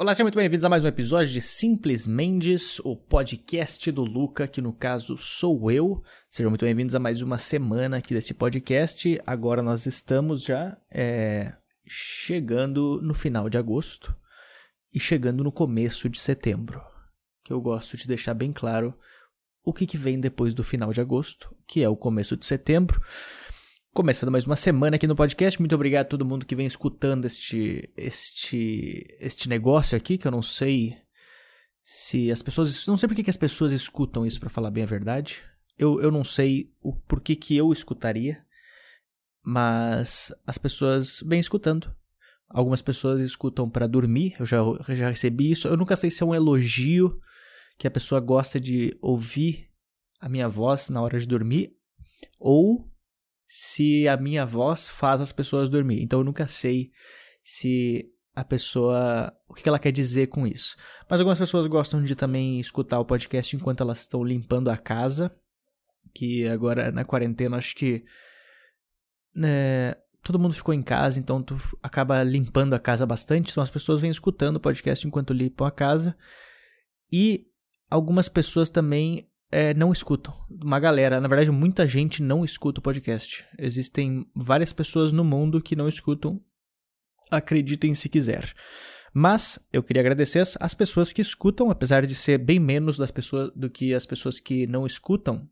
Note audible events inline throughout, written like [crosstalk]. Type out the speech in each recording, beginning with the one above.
Olá, sejam muito bem-vindos a mais um episódio de Simples Mendes, o podcast do Luca, que no caso sou eu. Sejam muito bem-vindos a mais uma semana aqui desse podcast. Agora nós estamos já é, chegando no final de agosto e chegando no começo de setembro. Que eu gosto de deixar bem claro o que, que vem depois do final de agosto, que é o começo de setembro. Começando mais uma semana aqui no podcast. Muito obrigado a todo mundo que vem escutando este, este, este negócio aqui, que eu não sei se as pessoas. Não sei por que, as pessoas escutam isso, para falar bem a verdade. Eu, eu não sei o porquê que eu escutaria, mas as pessoas vêm escutando. Algumas pessoas escutam para dormir, eu já, já recebi isso. Eu nunca sei se é um elogio que a pessoa gosta de ouvir a minha voz na hora de dormir, ou se a minha voz faz as pessoas dormir. Então eu nunca sei se a pessoa. o que ela quer dizer com isso. Mas algumas pessoas gostam de também escutar o podcast enquanto elas estão limpando a casa. Que agora na quarentena acho que. Né, todo mundo ficou em casa, então tu acaba limpando a casa bastante. Então as pessoas vêm escutando o podcast enquanto limpam a casa. E algumas pessoas também é, não escutam. Uma galera, na verdade, muita gente não escuta o podcast. Existem várias pessoas no mundo que não escutam. Acreditem se quiser. Mas eu queria agradecer as pessoas que escutam, apesar de ser bem menos das pessoas do que as pessoas que não escutam.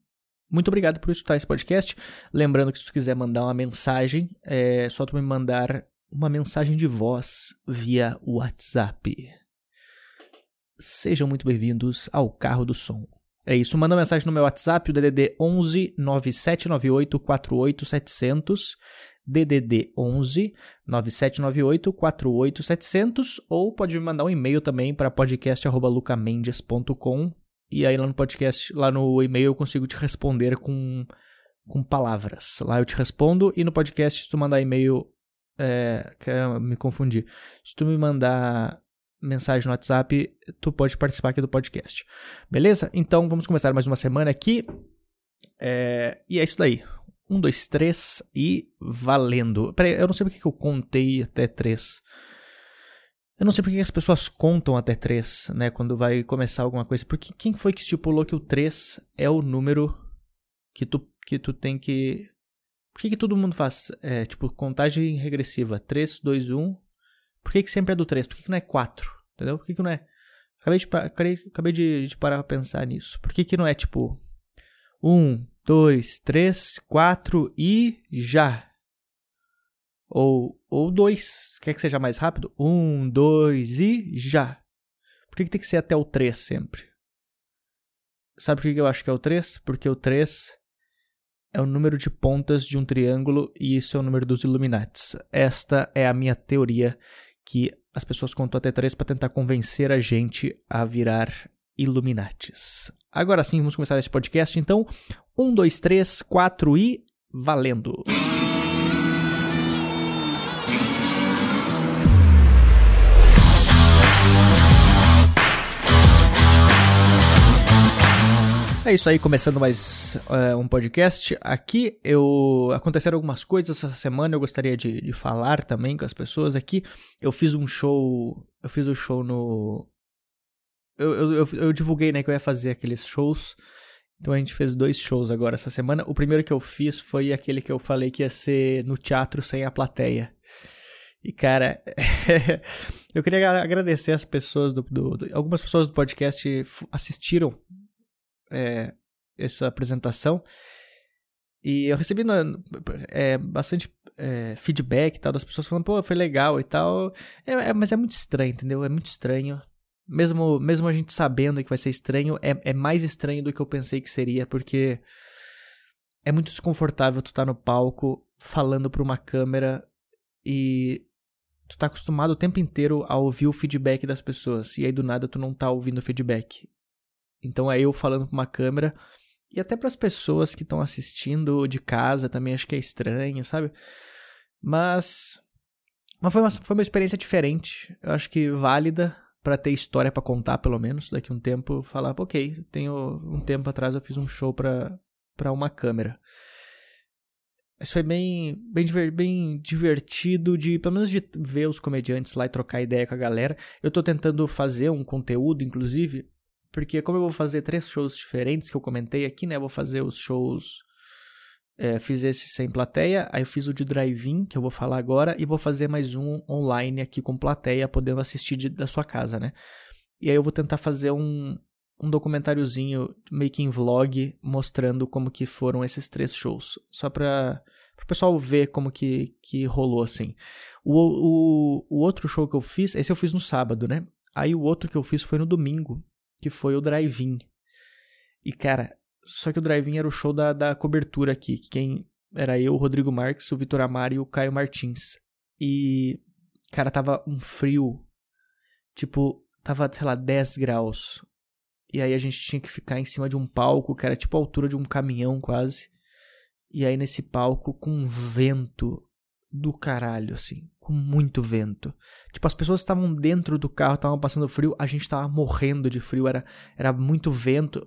Muito obrigado por escutar esse podcast. Lembrando que se tu quiser mandar uma mensagem, é só tu me mandar uma mensagem de voz via WhatsApp. Sejam muito bem-vindos ao Carro do Som. É isso, manda mensagem no meu WhatsApp, o DDD 11 9798 48700, DDD 11 9798 48700, ou pode me mandar um e-mail também para podcast@lucamendes.com e aí lá no podcast, lá no e-mail eu consigo te responder com com palavras. Lá eu te respondo e no podcast se tu mandar e-mail é, quero me confundir. Se tu me mandar mensagem no WhatsApp, tu pode participar aqui do podcast. Beleza? Então vamos começar mais uma semana aqui. É... E é isso daí. Um, dois, três e valendo. Peraí, eu não sei porque que eu contei até três. Eu não sei porque as pessoas contam até três, né? Quando vai começar alguma coisa. Porque quem foi que estipulou que o 3 é o número que tu, que tu tem que. Por que, que todo mundo faz? É, tipo, contagem regressiva. 3, 2, 1. Por que, que sempre é do 3? Por que, que não é 4? Entendeu? Por que, que não é? Acabei de, acabei, acabei de, de parar pra pensar nisso. Por que, que não é tipo 1, 2, 3, 4 e já? Ou, ou 2. Quer que seja mais rápido? 1, 2 e já. Por que, que tem que ser até o 3 sempre? Sabe por que, eu acho que é o 3? Porque o 3 é o número de pontas de um triângulo e isso é o número dos Illuminates. Esta é a minha teoria que as pessoas contam até três para tentar convencer a gente a virar Illuminates. Agora sim, vamos começar esse podcast então. Um, dois, três, quatro e valendo! É isso aí, começando mais uh, um podcast. Aqui eu aconteceram algumas coisas essa semana, eu gostaria de, de, falar também com as pessoas aqui. Eu fiz um show, eu fiz o um show no eu, eu, eu, eu, divulguei, né, que eu ia fazer aqueles shows. Então a gente fez dois shows agora essa semana. O primeiro que eu fiz foi aquele que eu falei que ia ser no teatro sem a plateia. E cara, [laughs] eu queria agradecer as pessoas do, do, do algumas pessoas do podcast assistiram é, essa apresentação. E eu recebi é, bastante é, feedback tal, das pessoas falando, pô, foi legal e tal. É, é, mas é muito estranho, entendeu? É muito estranho. Mesmo, mesmo a gente sabendo que vai ser estranho, é, é mais estranho do que eu pensei que seria, porque é muito desconfortável tu tá no palco falando para uma câmera e tu tá acostumado o tempo inteiro a ouvir o feedback das pessoas. E aí do nada tu não tá ouvindo o feedback. Então é eu falando com uma câmera. E até para as pessoas que estão assistindo de casa também acho que é estranho, sabe? Mas. Mas foi uma, foi uma experiência diferente. Eu acho que válida para ter história para contar, pelo menos. Daqui um tempo falar, ok, tenho um tempo atrás eu fiz um show para uma câmera. Mas foi bem, bem, bem divertido de, pelo menos de ver os comediantes lá e trocar ideia com a galera. Eu tô tentando fazer um conteúdo, inclusive, porque como eu vou fazer três shows diferentes que eu comentei aqui, né? Eu vou fazer os shows. É, fiz esse sem plateia, aí eu fiz o de drive-in, que eu vou falar agora, e vou fazer mais um online aqui com plateia, podendo assistir de, da sua casa, né? E aí eu vou tentar fazer um, um documentáriozinho, making vlog, mostrando como que foram esses três shows. Só pra, o pessoal ver como que, que rolou, assim. O, o, o outro show que eu fiz, esse eu fiz no sábado, né? Aí o outro que eu fiz foi no domingo que foi o Drive-In. E, cara, só que o Drive-In era o show da, da cobertura aqui, que quem era eu, o Rodrigo Marques, o Vitor Amaro e o Caio Martins. E, cara, tava um frio, tipo, tava, sei lá, 10 graus. E aí a gente tinha que ficar em cima de um palco, que era tipo a altura de um caminhão quase. E aí nesse palco com vento do caralho, assim com muito vento. Tipo, as pessoas estavam dentro do carro, estavam passando frio, a gente estava morrendo de frio, era, era muito vento.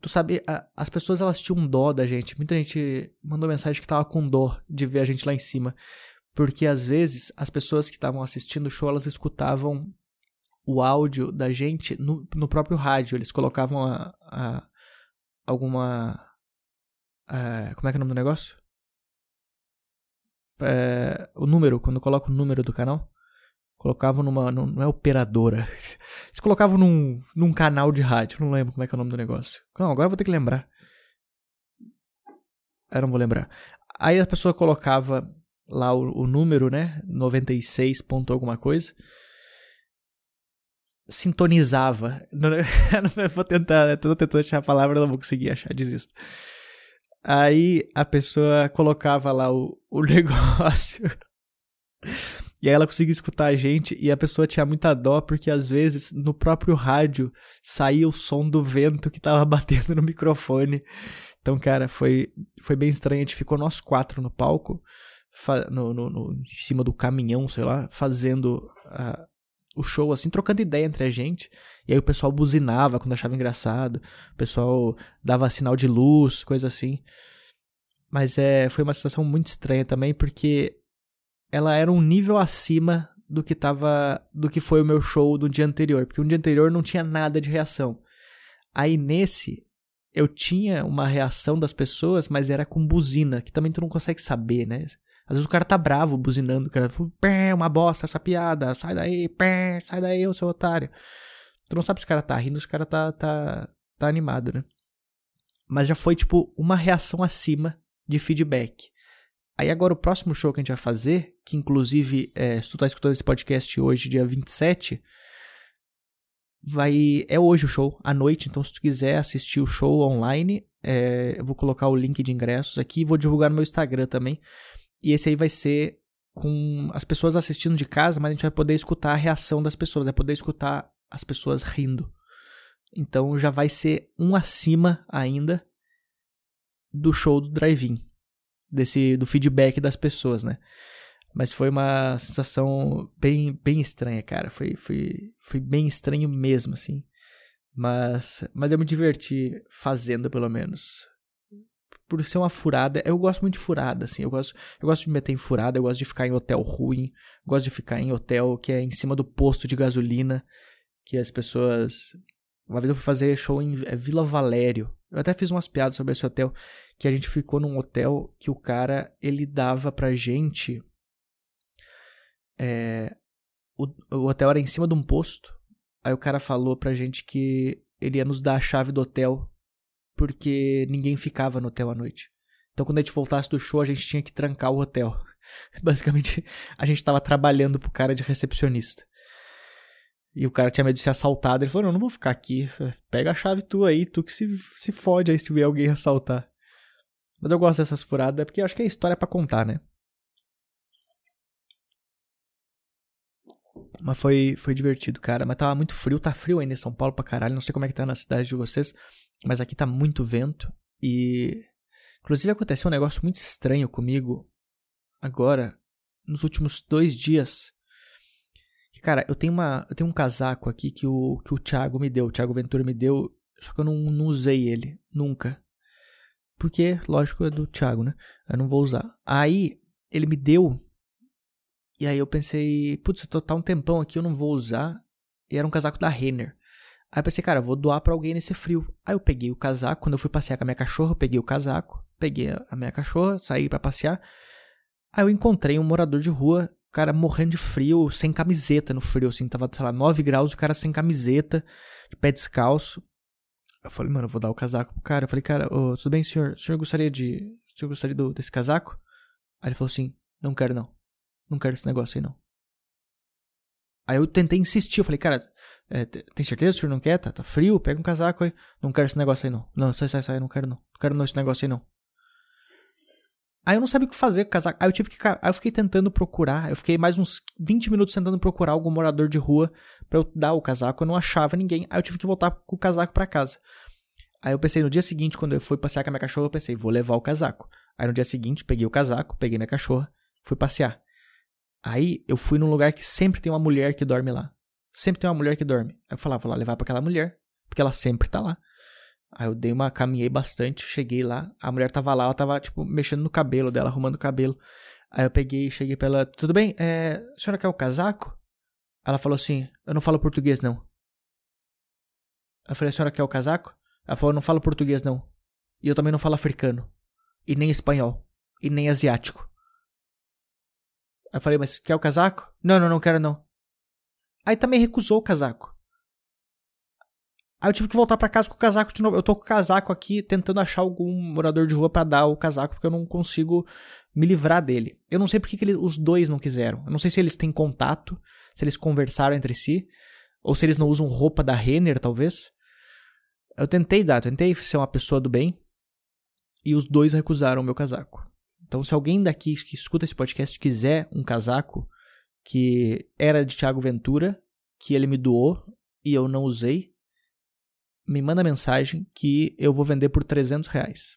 Tu sabe, a, as pessoas elas tinham dó da gente. Muita gente mandou mensagem que tava com dó de ver a gente lá em cima. Porque às vezes as pessoas que estavam assistindo o show, elas escutavam o áudio da gente no, no próprio rádio. Eles colocavam a, a alguma. A, como é que é o nome do negócio? É, o número, quando coloca o número do canal, colocavam numa. Não é operadora. [laughs] Eles colocavam num, num canal de rádio. Não lembro como é que é o nome do negócio. Não, agora eu vou ter que lembrar. Eu não vou lembrar. Aí a pessoa colocava lá o, o número, né? 96 ponto alguma coisa. Sintonizava. [laughs] Não, não vou tentar. Tô tentando achar a palavra, não vou conseguir achar, desisto. Aí a pessoa colocava lá o, o [laughs] negócio. E aí ela conseguia escutar a gente e a pessoa tinha muita dó porque às vezes no próprio rádio saía o som do vento que tava [laughs] batendo no microfone. Então, cara, foi, foi bem estranho. A gente ficou nós quatro no palco, no, no, no em cima do caminhão, sei lá, fazendo uh, o show, assim, trocando ideia entre a gente. E aí o pessoal buzinava quando achava engraçado. O pessoal dava sinal de luz, coisa assim. Mas é, foi uma situação muito estranha também, porque ela era um nível acima do que tava. do que foi o meu show do dia anterior. Porque no dia anterior não tinha nada de reação. Aí nesse, eu tinha uma reação das pessoas, mas era com buzina, que também tu não consegue saber, né? Às vezes o cara tá bravo, buzinando, o cara pé, uma bosta essa piada, sai daí, pé, sai daí, ô seu otário. Tu não sabe se o cara tá rindo, se o cara tá, tá, tá animado, né? Mas já foi, tipo, uma reação acima de feedback. Aí agora o próximo show que a gente vai fazer, que inclusive, é, se tu tá escutando esse podcast hoje, dia 27, vai é hoje o show, à noite, então se tu quiser assistir o show online, é, eu vou colocar o link de ingressos aqui vou divulgar no meu Instagram também. E esse aí vai ser com as pessoas assistindo de casa, mas a gente vai poder escutar a reação das pessoas, vai poder escutar as pessoas rindo. Então já vai ser um acima ainda do show do drive-in, desse do feedback das pessoas, né? Mas foi uma sensação bem, bem estranha, cara. Foi, foi, foi bem estranho mesmo, assim. Mas, mas eu me diverti fazendo, pelo menos por ser uma furada. Eu gosto muito de furada, assim. Eu gosto, eu gosto de meter em furada, eu gosto de ficar em hotel ruim, gosto de ficar em hotel que é em cima do posto de gasolina, que as pessoas. Uma vez eu fui fazer show em é, Vila Valério. Eu até fiz umas piadas sobre esse hotel, que a gente ficou num hotel que o cara, ele dava pra gente. É, o, o hotel era em cima de um posto. Aí o cara falou pra gente que ele ia nos dar a chave do hotel porque ninguém ficava no hotel à noite. Então quando a gente voltasse do show, a gente tinha que trancar o hotel. [laughs] Basicamente, a gente estava trabalhando pro cara de recepcionista. E o cara tinha medo de ser assaltado. Ele falou: Não, não vou ficar aqui. Pega a chave tua aí, tu que se, se fode aí se tiver alguém assaltar. Mas eu gosto dessas furadas porque eu acho que é história para contar, né? Mas foi, foi divertido, cara. Mas tava muito frio, tá frio ainda em São Paulo pra caralho. Não sei como é que tá na cidade de vocês. Mas aqui tá muito vento e. Inclusive aconteceu um negócio muito estranho comigo agora, nos últimos dois dias. Cara, eu tenho, uma, eu tenho um casaco aqui que o, que o Thiago me deu, o Thiago Ventura me deu, só que eu não, não usei ele, nunca. Porque, lógico, é do Thiago, né? Eu não vou usar. Aí, ele me deu. E aí eu pensei, putz, eu tô tá um tempão aqui, eu não vou usar. E era um casaco da Renner. Aí eu pensei, cara, eu vou doar pra alguém nesse frio. Aí eu peguei o casaco, quando eu fui passear com a minha cachorra, eu peguei o casaco, peguei a minha cachorra, saí para passear. Aí eu encontrei um morador de rua, cara morrendo de frio, sem camiseta no frio, assim, tava, sei lá, 9 graus, o cara sem camiseta, de pé descalço. Eu falei, mano, eu vou dar o casaco pro cara. Eu falei, cara, oh, tudo bem, senhor? O senhor gostaria de. O senhor gostaria do, desse casaco? Aí ele falou assim: não quero não. Não quero esse negócio aí não. Aí eu tentei insistir, eu falei, cara, é, tem certeza que o senhor não quer? Tá, tá frio? Pega um casaco aí. Não quero esse negócio aí não. Não, sai, sai, sai, não quero não. Não quero não esse negócio aí não. Aí eu não sabia o que fazer com o casaco. Aí eu tive que. Aí eu fiquei tentando procurar. Eu fiquei mais uns 20 minutos tentando procurar algum morador de rua para eu dar o casaco. Eu não achava ninguém. Aí eu tive que voltar com o casaco para casa. Aí eu pensei, no dia seguinte, quando eu fui passear com a minha cachorra, eu pensei, vou levar o casaco. Aí no dia seguinte, peguei o casaco, peguei minha cachorra, fui passear. Aí eu fui num lugar que sempre tem uma mulher que dorme lá. Sempre tem uma mulher que dorme. Aí eu falava, vou lá levar pra aquela mulher, porque ela sempre tá lá. Aí eu dei uma, caminhei bastante, cheguei lá, a mulher tava lá, ela tava, tipo, mexendo no cabelo dela, arrumando o cabelo. Aí eu peguei, cheguei pra ela, tudo bem, é, a senhora quer o casaco? Ela falou assim, eu não falo português não. Eu falei, a senhora quer o casaco? Ela falou, eu não falo português não. E eu também não falo africano. E nem espanhol. E nem asiático. Aí eu falei, mas quer o casaco? Não, não, não quero não. Aí também recusou o casaco. Aí eu tive que voltar para casa com o casaco de novo. Eu tô com o casaco aqui tentando achar algum morador de rua para dar o casaco, porque eu não consigo me livrar dele. Eu não sei porque que os dois não quiseram. Eu não sei se eles têm contato, se eles conversaram entre si, ou se eles não usam roupa da Renner, talvez. Eu tentei dar, tentei ser uma pessoa do bem, e os dois recusaram o meu casaco. Então, se alguém daqui que escuta esse podcast quiser um casaco que era de Thiago Ventura, que ele me doou e eu não usei, me manda mensagem que eu vou vender por 300 reais.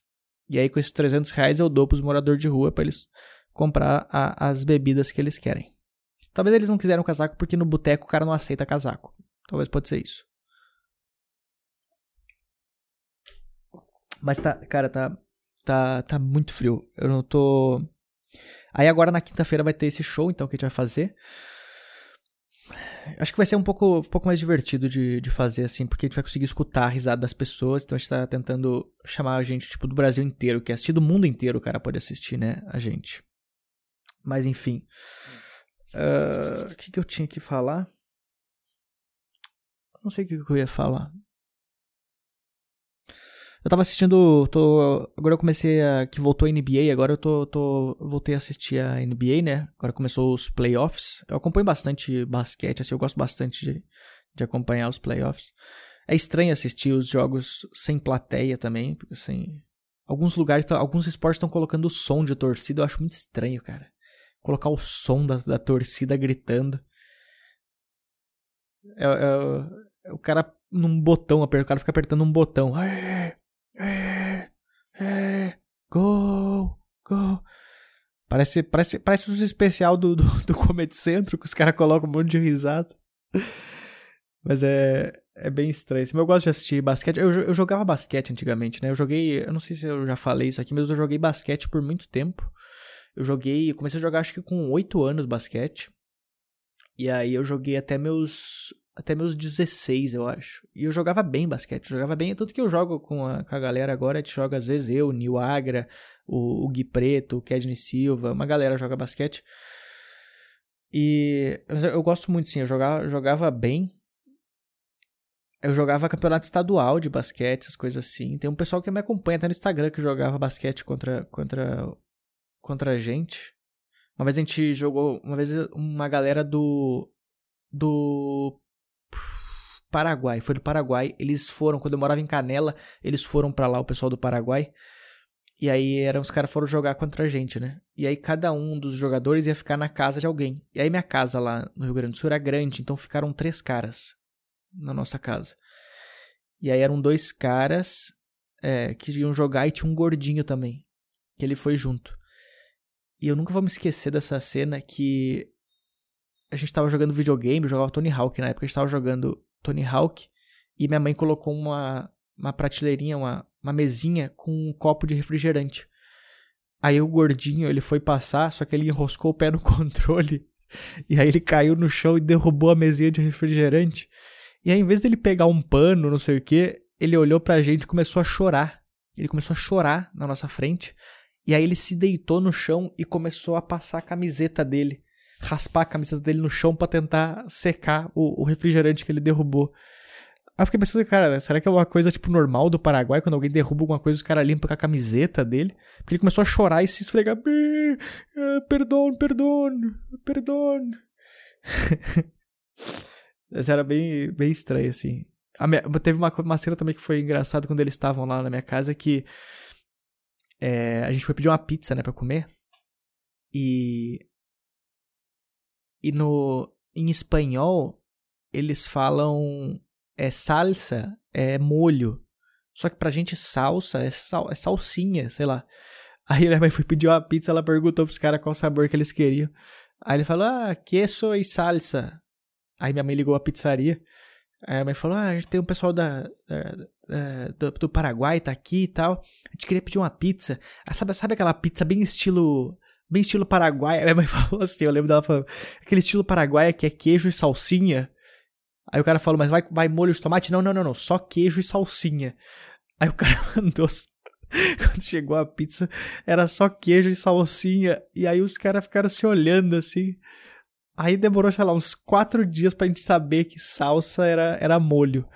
E aí, com esses 300 reais, eu dou para os moradores de rua para eles comprar a, as bebidas que eles querem. Talvez eles não quiseram casaco porque no boteco o cara não aceita casaco. Talvez pode ser isso. Mas tá, cara, tá, tá, tá muito frio. Eu não tô. Aí agora na quinta-feira vai ter esse show, então, que a gente vai fazer. Acho que vai ser um pouco, um pouco mais divertido de, de fazer, assim, porque a gente vai conseguir escutar a risada das pessoas. Então a gente tá tentando chamar a gente, tipo, do Brasil inteiro, que é do mundo inteiro, o cara pode assistir, né? A gente. Mas enfim. Ah, o uh, que, que eu tinha que falar? Não sei o que, que eu ia falar. Eu tava assistindo. Tô, agora eu comecei a. Que voltou a NBA, agora eu tô, tô. Voltei a assistir a NBA, né? Agora começou os playoffs. Eu acompanho bastante basquete, assim, eu gosto bastante de, de acompanhar os playoffs. É estranho assistir os jogos sem plateia também, porque assim. Alguns lugares, alguns esportes estão colocando o som de torcida, eu acho muito estranho, cara. Colocar o som da, da torcida gritando. É, é, é, o cara num botão, o cara fica apertando um botão. É, é, gol, gol. Parece, parece, parece os especial do, do, do Comedy Centro, que os caras colocam um monte de risada. Mas é, é bem estranho. Eu gosto de assistir basquete. Eu, eu jogava basquete antigamente, né? Eu joguei. Eu não sei se eu já falei isso aqui, mas eu joguei basquete por muito tempo. Eu joguei. Eu comecei a jogar acho que com 8 anos basquete. E aí eu joguei até meus até meus 16, eu acho. E eu jogava bem basquete, eu jogava bem, tanto que eu jogo com a, com a galera agora, a gente joga às vezes eu, Nil Agra, o, o Gui Preto, o Kedney Silva, uma galera joga basquete. E eu gosto muito, sim, eu jogava, jogava bem. Eu jogava campeonato estadual de basquete, essas coisas assim. Tem um pessoal que me acompanha até no Instagram que jogava basquete contra, contra, contra a gente. Uma vez a gente jogou, uma vez uma galera do do Paraguai, foi do Paraguai. Eles foram, quando eu morava em Canela, eles foram para lá, o pessoal do Paraguai. E aí eram os caras foram jogar contra a gente, né? E aí cada um dos jogadores ia ficar na casa de alguém. E aí minha casa lá no Rio Grande do Sul era grande, então ficaram três caras na nossa casa. E aí eram dois caras é, que iam jogar e tinha um gordinho também, que ele foi junto. E eu nunca vou me esquecer dessa cena que a gente tava jogando videogame, eu jogava Tony Hawk na época, a gente tava jogando Tony Hawk e minha mãe colocou uma, uma prateleirinha, uma, uma mesinha com um copo de refrigerante. Aí o gordinho, ele foi passar, só que ele enroscou o pé no [laughs] controle. E aí ele caiu no chão e derrubou a mesinha de refrigerante. E aí, em vez dele pegar um pano, não sei o que, ele olhou pra gente e começou a chorar. Ele começou a chorar na nossa frente. E aí ele se deitou no chão e começou a passar a camiseta dele. Raspar a camiseta dele no chão para tentar secar o, o refrigerante que ele derrubou. Aí eu fiquei pensando, cara, será que é uma coisa, tipo, normal do Paraguai? Quando alguém derruba alguma coisa, os caras limpam com a camiseta dele? Porque ele começou a chorar e se esfregar. Perdão, perdão, perdão. [laughs] Mas era bem, bem estranho, assim. Minha, teve uma, uma cena também que foi engraçada quando eles estavam lá na minha casa, que é, a gente foi pedir uma pizza, né, pra comer. E... E no... Em espanhol, eles falam é salsa, é molho. Só que pra gente salsa é, sal, é salsinha, sei lá. [laughs] Aí minha mãe foi pedir uma pizza, ela perguntou pros caras qual sabor que eles queriam. Aí ele falou, ah, queso e salsa. Aí minha mãe ligou a pizzaria. Aí a mãe falou, ah, a gente tem um pessoal da, da, do, do, Paraguai, tá aqui e tal. A gente queria pedir uma pizza. Ah, sabe, sabe aquela pizza bem estilo... Bem estilo paraguai? Aí minha mãe [laughs] falou assim, eu lembro dela falando, aquele estilo paraguai que é queijo e salsinha. Aí o cara falou, mas vai, vai molho de tomate? Não, não, não, não, só queijo e salsinha. Aí o cara [laughs] mandou. Quando chegou a pizza, era só queijo e salsinha. E aí os caras ficaram se olhando assim. Aí demorou, sei lá, uns quatro dias pra gente saber que salsa era, era molho.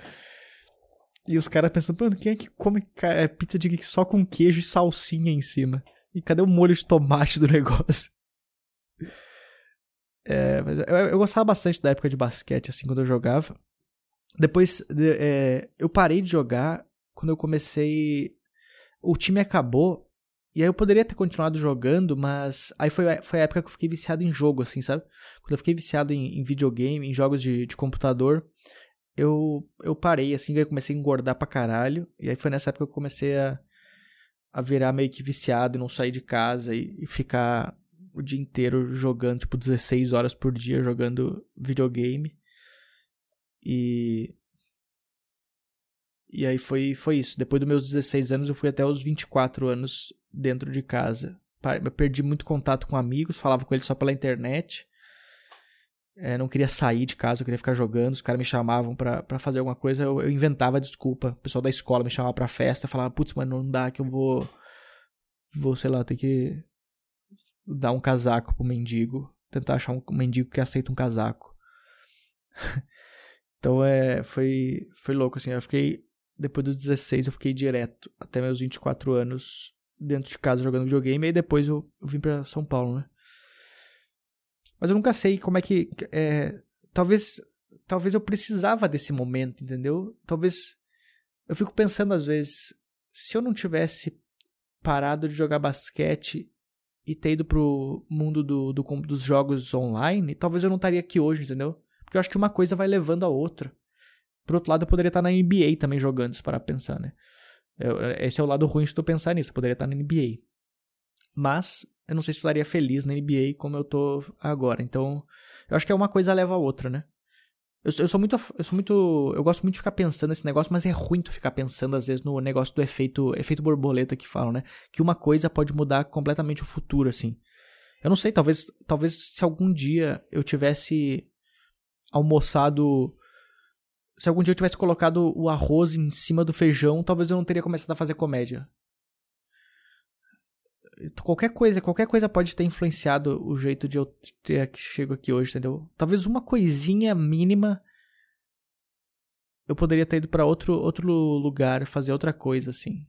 E os caras pensando, mano, quem é que come é, pizza de só com queijo e salsinha em cima? E cadê o molho de tomate do [laughs] negócio? É, eu, eu, gostava bastante da época de basquete, assim, quando eu jogava. Depois, é, eu parei de jogar quando eu comecei. O time acabou. E aí eu poderia ter continuado jogando, mas aí foi, foi a época que eu fiquei viciado em jogo, assim, sabe? Quando eu fiquei viciado em, em videogame, em jogos de, de computador, eu, eu parei, assim, aí comecei a engordar pra caralho. E aí foi nessa época que eu comecei a, a virar meio que viciado e não sair de casa e, e ficar o dia inteiro jogando, tipo, 16 horas por dia jogando videogame. E. E aí foi, foi isso. Depois dos meus 16 anos, eu fui até os 24 anos dentro de casa. Eu perdi muito contato com amigos, falava com eles só pela internet. É, não queria sair de casa, eu queria ficar jogando. Os caras me chamavam para fazer alguma coisa, eu, eu, inventava desculpa. O pessoal da escola me chamava pra festa, falava, putz, mano, não dá que eu vou. Vou, sei lá, ter que dar um casaco pro mendigo, tentar achar um mendigo que aceita um casaco. [laughs] então é, foi foi louco assim, eu fiquei depois dos 16 eu fiquei direto até meus 24 anos dentro de casa jogando videogame e depois eu, eu vim para São Paulo, né? Mas eu nunca sei como é que é, talvez talvez eu precisava desse momento, entendeu? Talvez eu fico pensando às vezes se eu não tivesse parado de jogar basquete e ter ido pro mundo do, do, dos jogos online, talvez eu não estaria aqui hoje, entendeu? Porque eu acho que uma coisa vai levando a outra. Por outro lado, eu poderia estar na NBA também jogando, se para pensar, né? Eu, esse é o lado ruim de tu pensar nisso, eu poderia estar na NBA. Mas, eu não sei se estaria feliz na NBA como eu tô agora. Então, eu acho que é uma coisa leva a outra, né? Eu, eu, sou muito. Eu sou muito. Eu gosto muito de ficar pensando nesse negócio, mas é ruim tu ficar pensando, às vezes, no negócio do efeito, efeito borboleta que falam, né? Que uma coisa pode mudar completamente o futuro, assim. Eu não sei, talvez, talvez se algum dia eu tivesse almoçado. Se algum dia eu tivesse colocado o arroz em cima do feijão, talvez eu não teria começado a fazer comédia qualquer coisa, qualquer coisa pode ter influenciado o jeito de eu ter que chego aqui hoje, entendeu? Talvez uma coisinha mínima eu poderia ter ido para outro outro lugar, fazer outra coisa assim.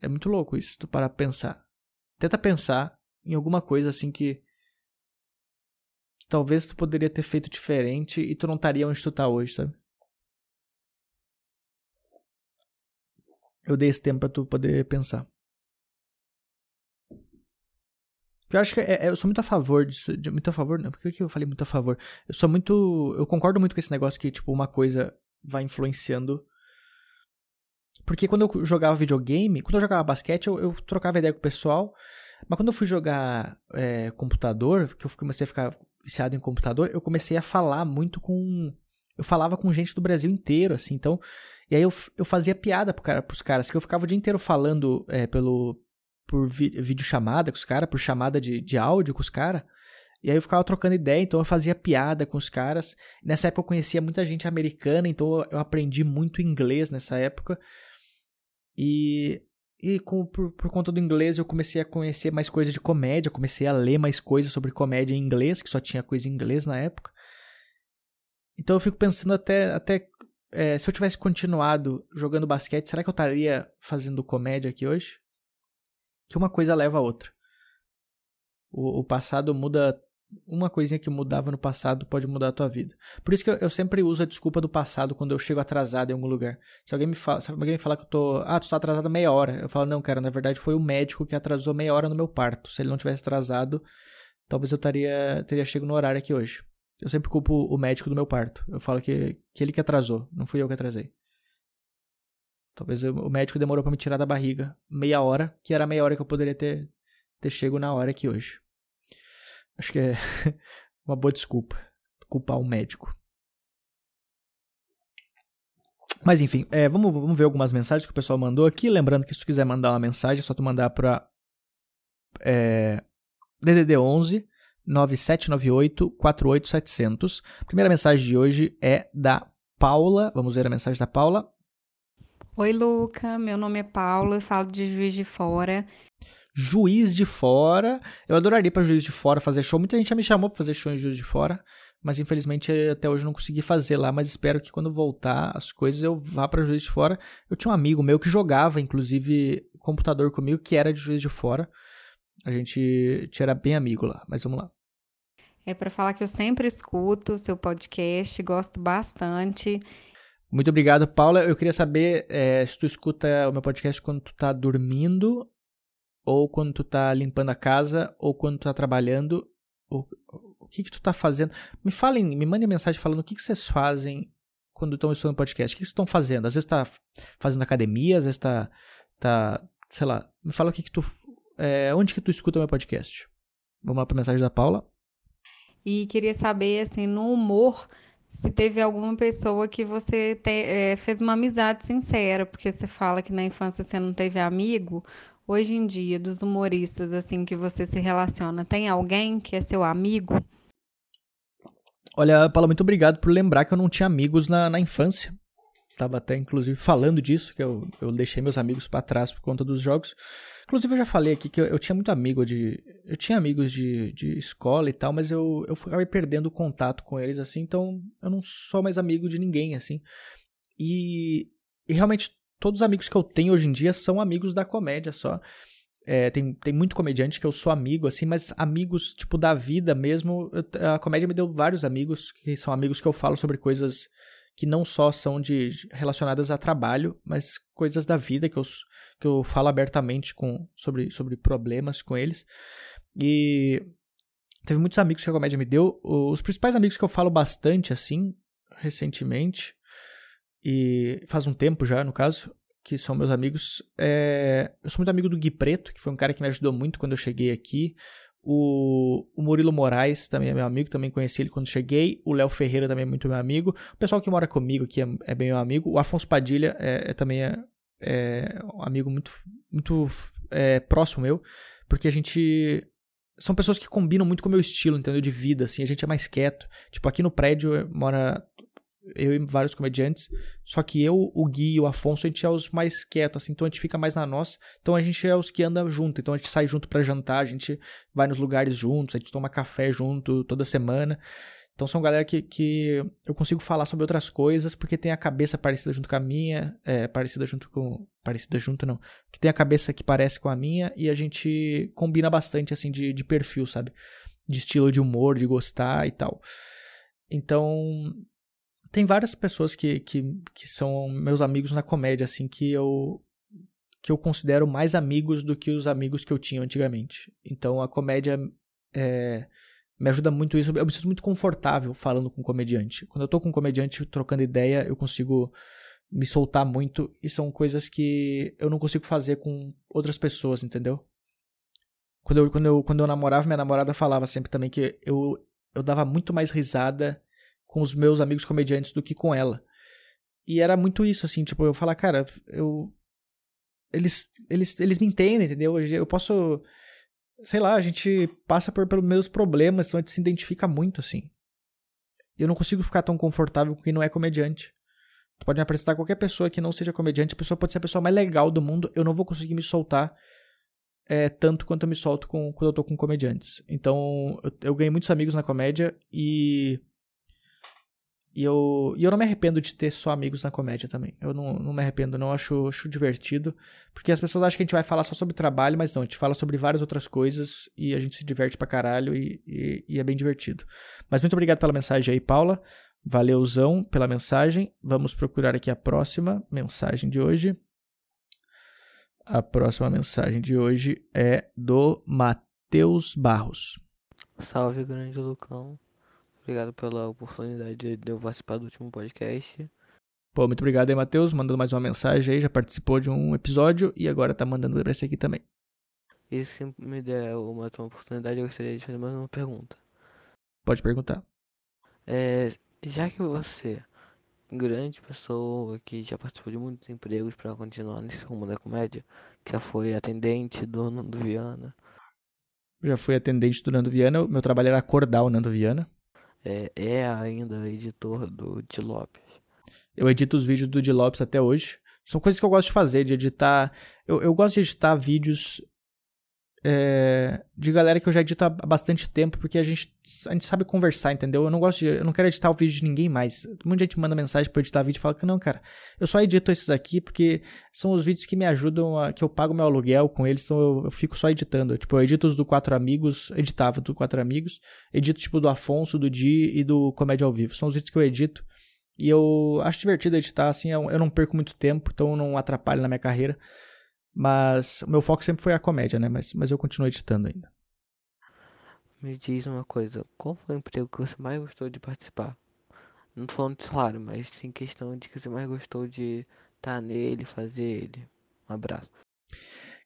É muito louco isso, tu parar pensar. Tenta pensar em alguma coisa assim que que talvez tu poderia ter feito diferente e tu não estaria onde tu tá hoje, sabe? Eu dei esse tempo pra tu poder pensar. Eu acho que é, é, eu sou muito a favor disso. De, muito a favor, não. Por que eu falei muito a favor? Eu sou muito. Eu concordo muito com esse negócio que, tipo, uma coisa vai influenciando. Porque quando eu jogava videogame, quando eu jogava basquete, eu, eu trocava ideia com o pessoal. Mas quando eu fui jogar é, computador, que eu comecei a ficar viciado em computador, eu comecei a falar muito com. eu falava com gente do Brasil inteiro, assim, então. E aí eu, eu fazia piada pro cara, pros caras, porque eu ficava o dia inteiro falando é, pelo. Por vi, videochamada com os caras, por chamada de, de áudio com os caras. E aí eu ficava trocando ideia, então eu fazia piada com os caras. Nessa época eu conhecia muita gente americana, então eu aprendi muito inglês nessa época. E, e com, por, por conta do inglês eu comecei a conhecer mais coisas de comédia, comecei a ler mais coisas sobre comédia em inglês, que só tinha coisa em inglês na época. Então eu fico pensando até, até é, se eu tivesse continuado jogando basquete, será que eu estaria fazendo comédia aqui hoje? Que uma coisa leva a outra. O, o passado muda uma coisinha que mudava no passado pode mudar a tua vida. Por isso que eu, eu, sempre uso a desculpa do passado quando eu chego atrasado em algum lugar. Se alguém me fala, se alguém me falar que eu tô, ah, tu tá atrasado meia hora, eu falo, não, cara, na verdade foi o médico que atrasou meia hora no meu parto. Se ele não tivesse atrasado, talvez eu taria, teria chego no horário aqui hoje. Eu sempre culpo o médico do meu parto. Eu falo que, que ele que atrasou, não fui eu que atrasei. Talvez o médico demorou para me tirar da barriga meia hora, que era a meia hora que eu poderia ter, ter chego na hora aqui hoje. Acho que é [laughs] uma boa desculpa culpar um médico. Mas enfim, é, vamos, vamos ver algumas mensagens que o pessoal mandou aqui. Lembrando que se tu quiser mandar uma mensagem, é só tu mandar para é, DDD 11 9798 48700. A primeira mensagem de hoje é da Paula. Vamos ver a mensagem da Paula. Oi, Luca. Meu nome é Paula, eu falo de Juiz de Fora. Juiz de Fora. Eu adoraria para Juiz de Fora fazer show. Muita gente já me chamou para fazer show em Juiz de Fora, mas infelizmente até hoje não consegui fazer lá. Mas espero que quando voltar as coisas eu vá para Juiz de Fora. Eu tinha um amigo meu que jogava, inclusive, computador comigo, que era de Juiz de Fora. A gente era bem amigo lá, mas vamos lá. É para falar que eu sempre escuto o seu podcast, gosto bastante. Muito obrigado, Paula. Eu queria saber é, se tu escuta o meu podcast quando tu tá dormindo ou quando tu tá limpando a casa, ou quando tu tá trabalhando, ou, o que que tu tá fazendo. Me falem, me mandem mensagem falando o que que vocês fazem quando estão estudando podcast. O que, vocês estão fazendo? Às vezes tá fazendo academia, às vezes tá, tá sei lá, me fala o que que tu, é, onde que tu escuta o meu podcast. Vamos lá pra mensagem da Paula. E queria saber, assim, no humor, se teve alguma pessoa que você te, é, fez uma amizade sincera, porque você fala que na infância você não teve amigo, hoje em dia, dos humoristas assim que você se relaciona, tem alguém que é seu amigo? Olha, Paula, muito obrigado por lembrar que eu não tinha amigos na, na infância. Tava até, inclusive, falando disso, que eu, eu deixei meus amigos para trás por conta dos jogos. Inclusive, eu já falei aqui que eu, eu tinha muito amigo de. Eu tinha amigos de, de escola e tal, mas eu, eu acabei perdendo o contato com eles, assim, então eu não sou mais amigo de ninguém, assim. E, e realmente todos os amigos que eu tenho hoje em dia são amigos da comédia só. É, tem, tem muito comediante que eu sou amigo, assim, mas amigos, tipo, da vida mesmo. Eu, a comédia me deu vários amigos, que são amigos que eu falo sobre coisas que não só são de relacionadas a trabalho, mas coisas da vida que eu, que eu falo abertamente com, sobre, sobre problemas com eles. E teve muitos amigos que a comédia me deu. Os principais amigos que eu falo bastante, assim, recentemente, e faz um tempo já, no caso, que são meus amigos. É, eu sou muito amigo do Gui Preto, que foi um cara que me ajudou muito quando eu cheguei aqui. O, o Murilo Moraes também é meu amigo, também conheci ele quando cheguei. O Léo Ferreira também é muito meu amigo. O pessoal que mora comigo aqui é, é bem meu amigo. O Afonso Padilha é, é também é, é, um amigo muito, muito é, próximo meu, porque a gente são pessoas que combinam muito com o meu estilo, entendeu? De vida, assim, a gente é mais quieto. Tipo, aqui no prédio mora eu e vários comediantes. Só que eu, o Gui e o Afonso, a gente é os mais quietos, assim, então a gente fica mais na nossa. Então a gente é os que andam junto. Então a gente sai junto para jantar, a gente vai nos lugares juntos, a gente toma café junto toda semana. Então são galera que, que eu consigo falar sobre outras coisas porque tem a cabeça parecida junto com a minha, é, parecida junto com. Parecida junto não. Que tem a cabeça que parece com a minha e a gente combina bastante, assim, de, de perfil, sabe? De estilo de humor, de gostar e tal. Então, tem várias pessoas que, que, que são meus amigos na comédia, assim, que eu que eu considero mais amigos do que os amigos que eu tinha antigamente. Então a comédia é, me ajuda muito isso. Eu me sinto muito confortável falando com um comediante. Quando eu tô com um comediante trocando ideia, eu consigo me soltar muito e são coisas que eu não consigo fazer com outras pessoas, entendeu? Quando eu, quando eu, quando eu namorava, minha namorada falava sempre também que eu, eu dava muito mais risada com os meus amigos comediantes do que com ela. E era muito isso, assim, tipo, eu falar, cara, eu. Eles, eles, eles me entendem, entendeu? Eu posso. Sei lá, a gente passa por, pelos meus problemas, então a gente se identifica muito, assim. Eu não consigo ficar tão confortável com quem não é comediante. Tu pode me apresentar qualquer pessoa que não seja comediante, a pessoa pode ser a pessoa mais legal do mundo, eu não vou conseguir me soltar é, tanto quanto eu me solto com, quando eu tô com comediantes. Então, eu, eu ganhei muitos amigos na comédia e e eu, e eu não me arrependo de ter só amigos na comédia também. Eu não, não me arrependo, não. Acho, acho divertido. Porque as pessoas acham que a gente vai falar só sobre trabalho, mas não. A gente fala sobre várias outras coisas e a gente se diverte pra caralho e, e, e é bem divertido. Mas muito obrigado pela mensagem aí, Paula. Valeuzão pela mensagem. Vamos procurar aqui a próxima mensagem de hoje. A próxima mensagem de hoje é do Matheus Barros. Salve, grande Lucão. Obrigado pela oportunidade de eu participar do último podcast. Pô, muito obrigado aí, Matheus, mandando mais uma mensagem aí, já participou de um episódio e agora tá mandando pra esse aqui também. E se me der uma última oportunidade, eu gostaria de fazer mais uma pergunta. Pode perguntar. É, já que você, grande pessoa que já participou de muitos empregos para continuar nesse rumo da comédia, que já foi atendente do Nando Viana. Já fui atendente do Nando Viana, meu trabalho era acordar o Nando Viana é, é ainda editor do Di Lopes. Eu edito os vídeos do Di Lopes até hoje. São coisas que eu gosto de fazer, de editar. Eu, eu gosto de editar vídeos é, de galera que eu já edito há bastante tempo, porque a gente, a gente sabe conversar, entendeu? Eu não gosto de, eu não quero editar o vídeo de ninguém mais. Muita gente manda mensagem para editar vídeo e fala que não, cara, eu só edito esses aqui porque são os vídeos que me ajudam, a, que eu pago meu aluguel com eles, então eu, eu fico só editando. Tipo, eu edito os do Quatro Amigos, editava do Quatro Amigos, edito tipo do Afonso, do Di e do Comédia ao Vivo. São os vídeos que eu edito. E eu acho divertido editar, assim, eu, eu não perco muito tempo, então não atrapalho na minha carreira. Mas o meu foco sempre foi a comédia, né? Mas, mas eu continuo editando ainda. Me diz uma coisa, qual foi o emprego que você mais gostou de participar? Não tô falando de salário, mas sim questão de que você mais gostou de estar tá nele, fazer ele. Um abraço.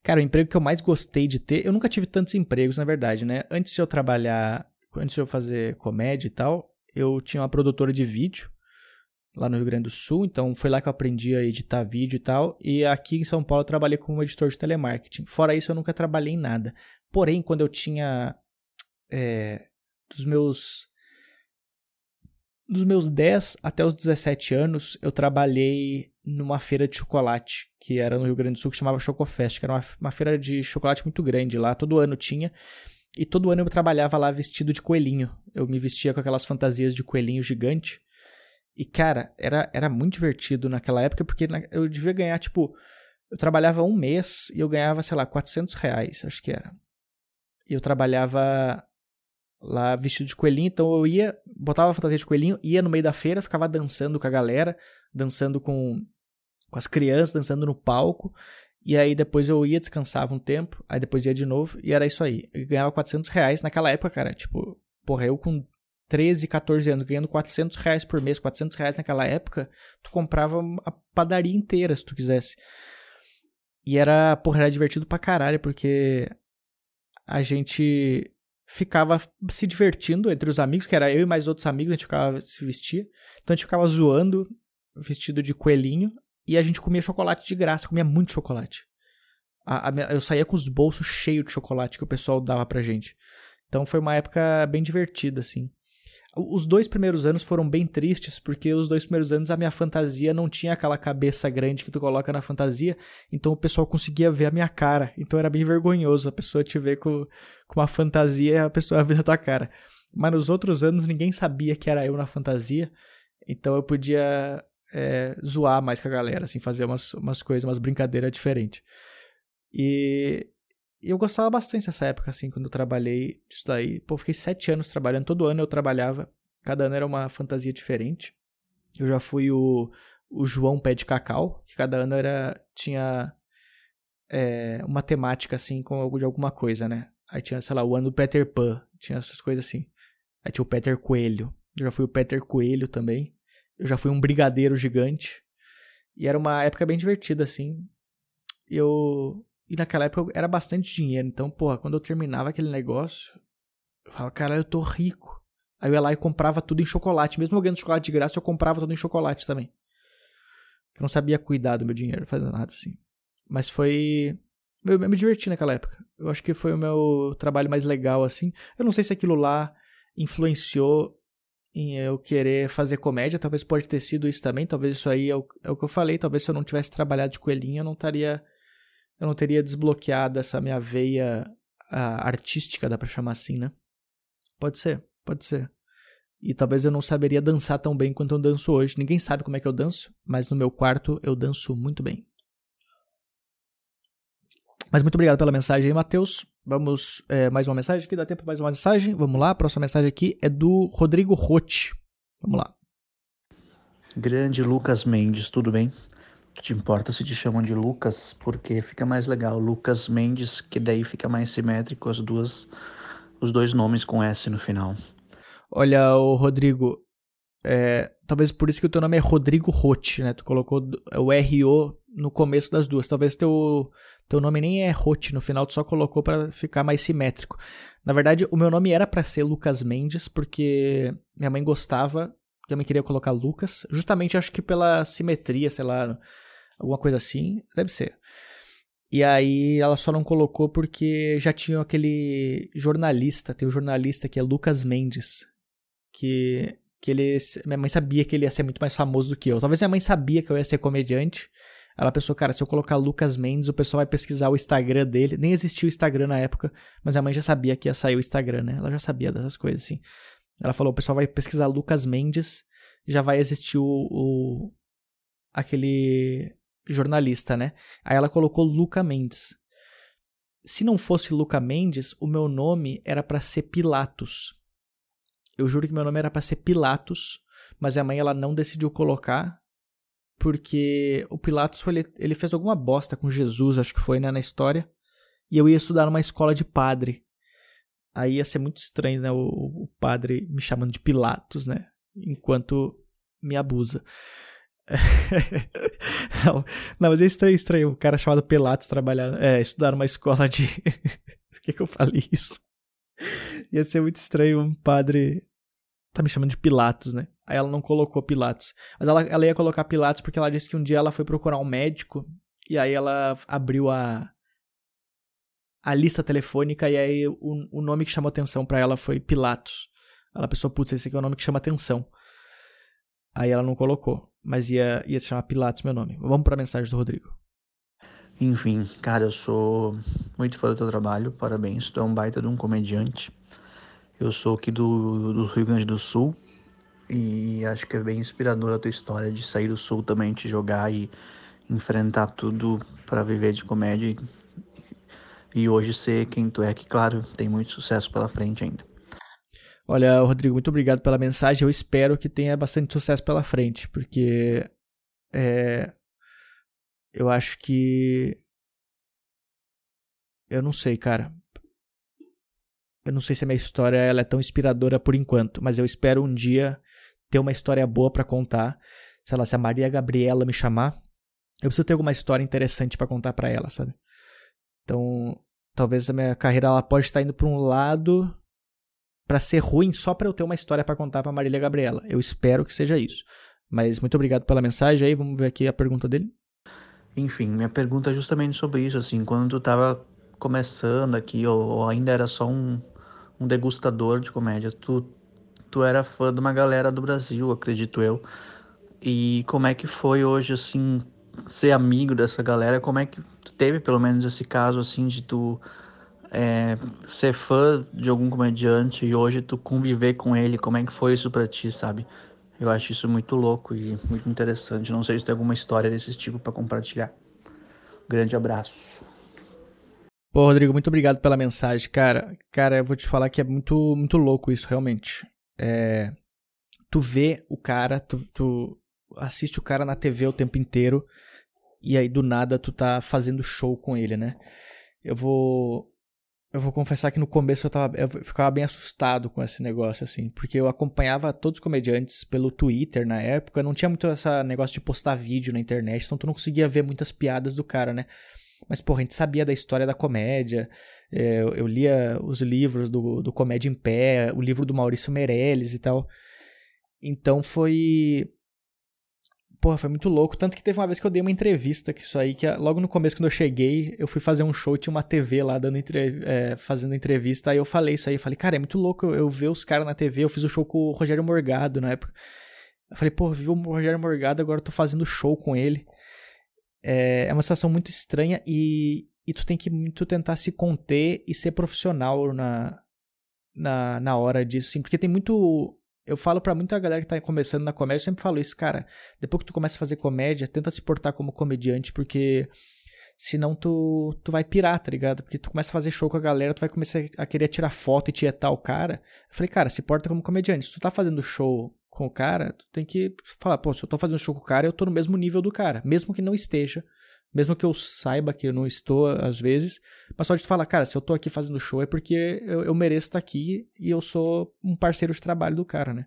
Cara, o emprego que eu mais gostei de ter, eu nunca tive tantos empregos, na verdade, né? Antes de eu trabalhar, antes de eu fazer comédia e tal, eu tinha uma produtora de vídeo lá no Rio Grande do Sul, então foi lá que eu aprendi a editar vídeo e tal. E aqui em São Paulo eu trabalhei como editor de telemarketing. Fora isso, eu nunca trabalhei em nada. Porém, quando eu tinha é, dos meus dos meus 10 até os 17 anos, eu trabalhei numa feira de chocolate, que era no Rio Grande do Sul, que chamava Chocofest, que era uma, uma feira de chocolate muito grande lá, todo ano tinha. E todo ano eu trabalhava lá vestido de coelhinho. Eu me vestia com aquelas fantasias de coelhinho gigante. E, cara, era, era muito divertido naquela época, porque eu devia ganhar, tipo, eu trabalhava um mês e eu ganhava, sei lá, 400 reais, acho que era. E eu trabalhava lá vestido de coelhinho, então eu ia, botava a fantasia de coelhinho, ia no meio da feira, ficava dançando com a galera, dançando com, com as crianças, dançando no palco. E aí depois eu ia, descansava um tempo, aí depois ia de novo, e era isso aí. Eu ganhava 400 reais naquela época, cara, tipo, porra, eu com 13, 14 anos, ganhando 400 reais por mês, 400 reais naquela época, tu comprava a padaria inteira se tu quisesse. E era, porra, era divertido pra caralho, porque a gente ficava se divertindo entre os amigos, que era eu e mais outros amigos, a gente ficava se vestia. Então a gente ficava zoando, vestido de coelhinho, e a gente comia chocolate de graça, comia muito chocolate. A, a, eu saía com os bolsos cheios de chocolate que o pessoal dava pra gente. Então foi uma época bem divertida, assim. Os dois primeiros anos foram bem tristes, porque os dois primeiros anos a minha fantasia não tinha aquela cabeça grande que tu coloca na fantasia, então o pessoal conseguia ver a minha cara. Então era bem vergonhoso a pessoa te ver com, com uma fantasia e a pessoa [laughs] ver a tua cara. Mas nos outros anos ninguém sabia que era eu na fantasia, então eu podia é, zoar mais com a galera, assim, fazer umas, umas coisas, umas brincadeiras diferentes. E eu gostava bastante dessa época, assim, quando eu trabalhei disso daí. Pô, fiquei sete anos trabalhando, todo ano eu trabalhava, cada ano era uma fantasia diferente. Eu já fui o, o João Pé de Cacau, que cada ano era tinha é, uma temática, assim, com de alguma coisa, né? Aí tinha, sei lá, o ano do Peter Pan, tinha essas coisas assim. Aí tinha o Peter Coelho. Eu já fui o Peter Coelho também. Eu já fui um brigadeiro gigante. E era uma época bem divertida, assim. Eu e naquela época era bastante dinheiro. Então, porra, quando eu terminava aquele negócio, eu falava, cara, eu tô rico. Aí eu ia lá e comprava tudo em chocolate. Mesmo eu ganhando chocolate de graça, eu comprava tudo em chocolate também. Eu não sabia cuidar do meu dinheiro, fazer nada assim. Mas foi. Eu, me diverti naquela época. Eu acho que foi o meu trabalho mais legal, assim. Eu não sei se aquilo lá influenciou em eu querer fazer comédia. Talvez pode ter sido isso também. Talvez isso aí é o, é o que eu falei. Talvez se eu não tivesse trabalhado de coelhinho, eu não estaria. Eu não teria desbloqueado essa minha veia artística, dá pra chamar assim, né? Pode ser, pode ser. E talvez eu não saberia dançar tão bem quanto eu danço hoje. Ninguém sabe como é que eu danço, mas no meu quarto eu danço muito bem. Mas muito obrigado pela mensagem aí, Matheus. Vamos, é, mais uma mensagem aqui, dá tempo mais uma mensagem? Vamos lá, a próxima mensagem aqui é do Rodrigo Rotti. Vamos lá. Grande Lucas Mendes, tudo bem? Te importa se te chamam de Lucas? Porque fica mais legal. Lucas Mendes, que daí fica mais simétrico as duas, os dois nomes com S no final. Olha, o Rodrigo, é, talvez por isso que o teu nome é Rodrigo Roth, né? Tu colocou o R-O no começo das duas. Talvez teu, teu nome nem é Roth no final, tu só colocou para ficar mais simétrico. Na verdade, o meu nome era para ser Lucas Mendes, porque minha mãe gostava, me queria colocar Lucas, justamente acho que pela simetria, sei lá, alguma coisa assim, deve ser. E aí ela só não colocou porque já tinha aquele jornalista, tem o um jornalista que é Lucas Mendes, que, que ele. Minha mãe sabia que ele ia ser muito mais famoso do que eu. Talvez minha mãe sabia que eu ia ser comediante. Ela pensou, cara, se eu colocar Lucas Mendes, o pessoal vai pesquisar o Instagram dele. Nem existia o Instagram na época, mas a mãe já sabia que ia sair o Instagram, né? Ela já sabia dessas coisas, assim. Ela falou, o pessoal vai pesquisar Lucas Mendes, já vai existir o, o aquele jornalista, né? Aí ela colocou Luca Mendes. Se não fosse Luca Mendes, o meu nome era para ser Pilatos. Eu juro que meu nome era para ser Pilatos, mas a mãe ela não decidiu colocar porque o Pilatos foi, ele fez alguma bosta com Jesus, acho que foi né, na história, e eu ia estudar numa escola de padre. Aí ia ser muito estranho, né, o, o padre me chamando de Pilatos, né, enquanto me abusa. [laughs] não, não, mas é estranho, estranho. O cara chamado Pilatos trabalhar, é, estudar numa escola de. [laughs] Por que, que eu falei isso? Ia ser muito estranho um padre. Tá me chamando de Pilatos, né? Aí ela não colocou Pilatos. Mas ela, ela ia colocar Pilatos porque ela disse que um dia ela foi procurar um médico. E aí ela abriu a. A lista telefônica. E aí o, o nome que chamou atenção para ela foi Pilatos. Ela pensou, putz, esse aqui é o nome que chama atenção. Aí ela não colocou. Mas ia, ia se chamar Pilatos, meu nome. Vamos pra mensagem do Rodrigo. Enfim, cara, eu sou muito fã do teu trabalho, parabéns. Tu é um baita de um comediante. Eu sou aqui do, do Rio Grande do Sul e acho que é bem inspiradora a tua história de sair do Sul também, te jogar e enfrentar tudo para viver de comédia e hoje ser quem tu é, que claro, tem muito sucesso pela frente ainda. Olha, Rodrigo, muito obrigado pela mensagem. Eu espero que tenha bastante sucesso pela frente, porque é, eu acho que. Eu não sei, cara. Eu não sei se a minha história ela é tão inspiradora por enquanto, mas eu espero um dia ter uma história boa para contar. Sei lá, se a Maria Gabriela me chamar, eu preciso ter alguma história interessante para contar para ela, sabe? Então, talvez a minha carreira ela pode estar indo para um lado para ser ruim só para eu ter uma história para contar para Marília Gabriela. Eu espero que seja isso. Mas muito obrigado pela mensagem aí. Vamos ver aqui a pergunta dele. Enfim, minha pergunta é justamente sobre isso, assim, quando tu tava começando aqui, ou, ou ainda era só um, um degustador de comédia, tu, tu era fã de uma galera do Brasil, acredito eu. E como é que foi hoje, assim, ser amigo dessa galera? Como é que tu teve, pelo menos, esse caso, assim, de tu é, ser fã de algum comediante e hoje tu conviver com ele? Como é que foi isso pra ti, sabe? Eu acho isso muito louco e muito interessante. Não sei se tem alguma história desse tipo para compartilhar. grande abraço. Pô, Rodrigo, muito obrigado pela mensagem, cara. Cara, eu vou te falar que é muito, muito louco isso, realmente. É, tu vê o cara, tu, tu assiste o cara na TV o tempo inteiro e aí do nada tu tá fazendo show com ele, né? Eu vou eu vou confessar que no começo eu, tava, eu ficava bem assustado com esse negócio, assim, porque eu acompanhava todos os comediantes pelo Twitter na época, não tinha muito esse negócio de postar vídeo na internet, então tu não conseguia ver muitas piadas do cara, né? Mas, porra, a gente sabia da história da comédia. É, eu, eu, lia os livros do, do Comédia em Pé, o livro do Maurício Meirelles e tal. Então foi. Porra, foi muito louco. Tanto que teve uma vez que eu dei uma entrevista, que isso aí, que logo no começo, quando eu cheguei, eu fui fazer um show, tinha uma TV lá dando entre... É, fazendo entrevista. Aí eu falei isso aí, falei, cara, é muito louco eu, eu ver os caras na TV. Eu fiz o um show com o Rogério Morgado na época. Eu falei, pô, vi o Rogério Morgado, agora eu tô fazendo show com ele. É, é uma situação muito estranha e, e tu tem que muito tentar se conter e ser profissional na, na, na hora disso, sim, porque tem muito eu falo para muita galera que tá começando na comédia, eu sempre falo isso, cara. Depois que tu começa a fazer comédia, tenta se portar como comediante, porque senão tu, tu vai pirar, tá ligado? Porque tu começa a fazer show com a galera, tu vai começar a querer tirar foto e tietar o cara. Eu falei, cara, se porta como comediante. Se tu tá fazendo show com o cara, tu tem que falar, pô, se eu tô fazendo show com o cara, eu tô no mesmo nível do cara, mesmo que não esteja. Mesmo que eu saiba que eu não estou às vezes, mas só de falar, cara, se eu tô aqui fazendo show é porque eu, eu mereço estar aqui e eu sou um parceiro de trabalho do cara, né?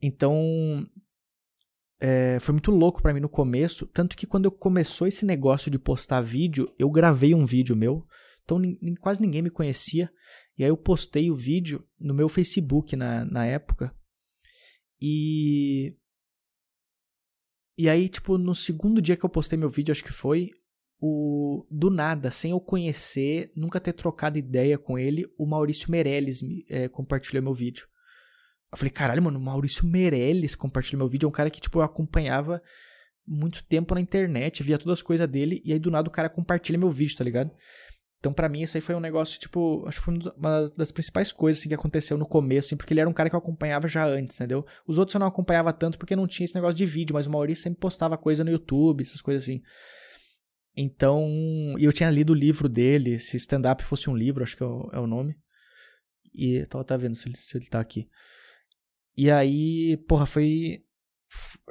Então, é, foi muito louco para mim no começo, tanto que quando eu começou esse negócio de postar vídeo, eu gravei um vídeo meu, então quase ninguém me conhecia, e aí eu postei o vídeo no meu Facebook na, na época, e e aí, tipo, no segundo dia que eu postei meu vídeo, acho que foi, o do nada, sem eu conhecer, nunca ter trocado ideia com ele, o Maurício Meirelles me, é, compartilhou meu vídeo. Eu falei, caralho, mano, o Maurício Meirelles compartilhou meu vídeo. É um cara que, tipo, eu acompanhava muito tempo na internet, via todas as coisas dele, e aí do nada o cara compartilha meu vídeo, tá ligado? Então, para mim, isso aí foi um negócio, tipo, acho que foi uma das principais coisas assim, que aconteceu no começo, assim, porque ele era um cara que eu acompanhava já antes, entendeu? Os outros eu não acompanhava tanto porque não tinha esse negócio de vídeo, mas o Maurício sempre postava coisa no YouTube, essas coisas assim. Então, e eu tinha lido o livro dele, se stand-up fosse um livro, acho que é o, é o nome. E tava tá vendo se ele, se ele tá aqui. E aí, porra, foi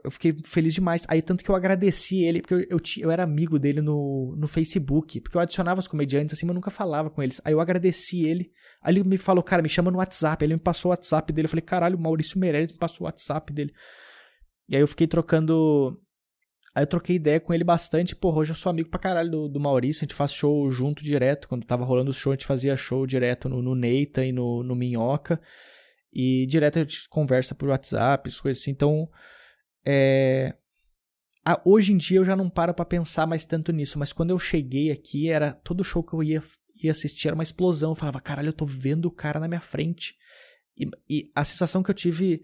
eu fiquei feliz demais. Aí, tanto que eu agradeci ele, porque eu, eu, eu, era amigo dele no, no Facebook, porque eu adicionava os comediantes assim, mas eu nunca falava com eles. Aí eu agradeci ele. Aí ele me falou, cara, me chama no WhatsApp. Aí ele me passou o WhatsApp dele. Eu falei, caralho, o Maurício Meirelles me passou o WhatsApp dele. E aí eu fiquei trocando. Aí eu troquei ideia com ele bastante. Pô, hoje eu sou amigo pra caralho do, do Maurício. A gente faz show junto direto. Quando tava rolando o show, a gente fazia show direto no, no Neita e no, no Minhoca. E direto a gente conversa por WhatsApp, as coisas assim. Então. É... Ah, hoje em dia eu já não paro para pensar mais tanto nisso, mas quando eu cheguei aqui, era todo show que eu ia, ia assistir era uma explosão. Eu falava, caralho, eu tô vendo o cara na minha frente. E, e a sensação que eu tive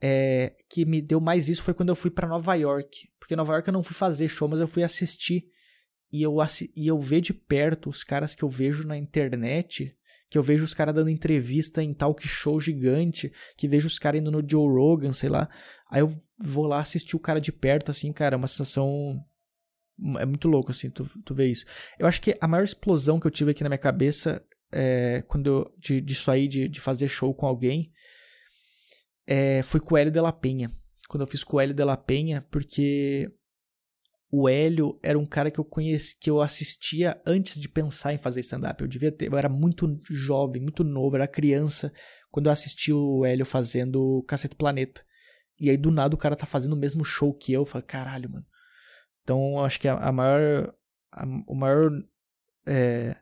é, que me deu mais isso foi quando eu fui para Nova York. Porque Nova York eu não fui fazer show, mas eu fui assistir. E eu, e eu ver de perto os caras que eu vejo na internet que eu vejo os caras dando entrevista em talk show gigante, que vejo os caras indo no Joe Rogan, sei lá. Aí eu vou lá assistir o cara de perto, assim, cara, é uma sensação. É muito louco, assim, tu, tu vê isso. Eu acho que a maior explosão que eu tive aqui na minha cabeça, é, quando eu, de, disso aí, de, de fazer show com alguém, é, foi com o Hélio de la Penha. Quando eu fiz com o Hélio de la Penha, porque o Hélio era um cara que eu conheci, que eu assistia antes de pensar em fazer stand-up. Eu devia ter, eu era muito jovem, muito novo, era criança quando eu assisti o Hélio fazendo Cacete Planeta. E aí do nada o cara tá fazendo o mesmo show que eu, eu falei, caralho, mano. Então acho que a, a maior a, o maior é,